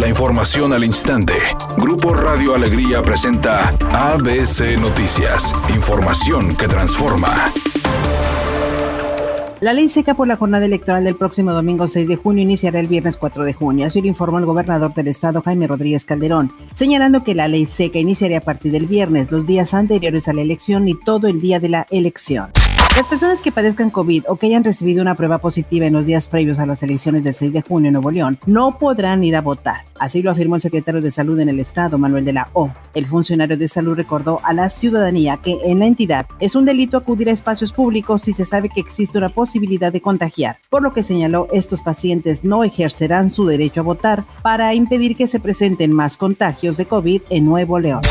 La información al instante. Grupo Radio Alegría presenta ABC Noticias. Información que transforma. La ley seca por la jornada electoral del próximo domingo 6 de junio iniciará el viernes 4 de junio. Así lo informó el gobernador del estado, Jaime Rodríguez Calderón, señalando que la ley seca iniciaría a partir del viernes, los días anteriores a la elección y todo el día de la elección. Las personas que padezcan COVID o que hayan recibido una prueba positiva en los días previos a las elecciones del 6 de junio en Nuevo León no podrán ir a votar. Así lo afirmó el secretario de Salud en el Estado, Manuel de la O. El funcionario de salud recordó a la ciudadanía que en la entidad es un delito acudir a espacios públicos si se sabe que existe una posibilidad de contagiar, por lo que señaló estos pacientes no ejercerán su derecho a votar para impedir que se presenten más contagios de COVID en Nuevo León.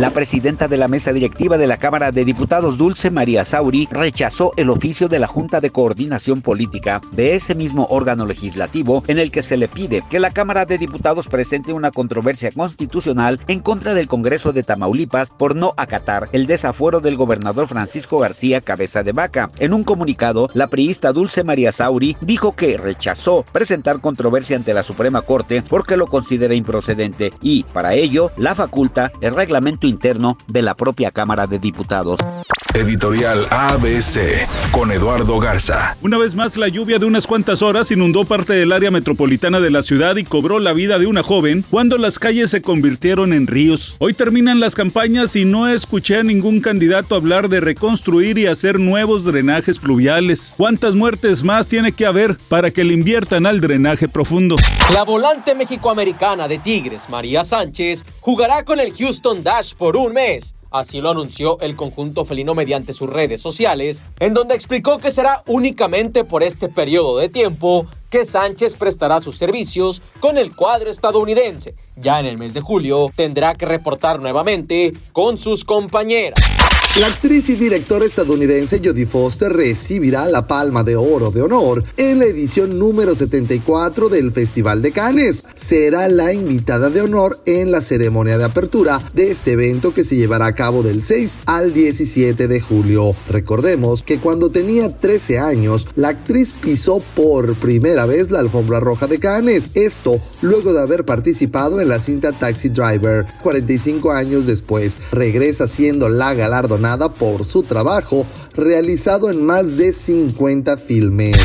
La presidenta de la mesa directiva de la Cámara de Diputados, Dulce María Sauri, rechazó el oficio de la Junta de Coordinación Política de ese mismo órgano legislativo en el que se le pide que la Cámara de Diputados presente una controversia constitucional en contra del Congreso de Tamaulipas por no acatar el desafuero del gobernador Francisco García Cabeza de Vaca. En un comunicado, la priista Dulce María Sauri dijo que rechazó presentar controversia ante la Suprema Corte porque lo considera improcedente y, para ello, la faculta el reglamento interno de la propia Cámara de Diputados. Editorial ABC con Eduardo Garza. Una vez más, la lluvia de unas cuantas horas inundó parte del área metropolitana de la ciudad y cobró la vida de una joven cuando las calles se convirtieron en ríos. Hoy terminan las campañas y no escuché a ningún candidato hablar de reconstruir y hacer nuevos drenajes pluviales. ¿Cuántas muertes más tiene que haber para que le inviertan al drenaje profundo? La volante mexicoamericana de Tigres, María Sánchez, jugará con el Houston Dash por un mes Así lo anunció el conjunto felino mediante sus redes sociales, en donde explicó que será únicamente por este periodo de tiempo que Sánchez prestará sus servicios con el cuadro estadounidense. Ya en el mes de julio tendrá que reportar nuevamente con sus compañeras. La actriz y directora estadounidense Jodie Foster recibirá la Palma de Oro de Honor en la edición número 74 del Festival de Cannes. Será la invitada de honor en la ceremonia de apertura de este evento que se llevará a cabo del 6 al 17 de julio. Recordemos que cuando tenía 13 años, la actriz pisó por primera vez la alfombra roja de Cannes. Esto luego de haber participado en la cinta Taxi Driver. 45 años después, regresa siendo la galardonada por su trabajo realizado en más de 50 filmes.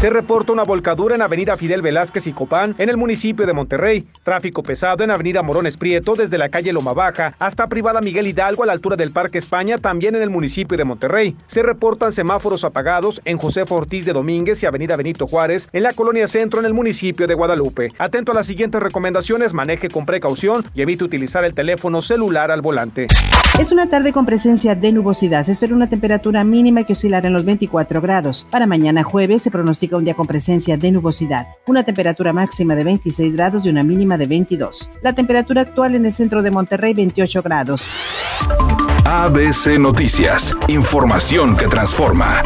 Se reporta una volcadura en Avenida Fidel Velázquez y Copán, en el municipio de Monterrey. Tráfico pesado en Avenida Morones Prieto, desde la calle Loma Baja hasta Privada Miguel Hidalgo a la altura del Parque España, también en el municipio de Monterrey. Se reportan semáforos apagados en José Ortiz de Domínguez y Avenida Benito Juárez, en la colonia Centro, en el municipio de Guadalupe. Atento a las siguientes recomendaciones, maneje con precaución y evite utilizar el teléfono celular al volante. Es una tarde con presencia de nubosidad. Se espera una temperatura mínima que oscilará en los 24 grados. Para mañana jueves se pronostica un día con presencia de nubosidad, una temperatura máxima de 26 grados y una mínima de 22. La temperatura actual en el centro de Monterrey 28 grados. ABC Noticias, información que transforma.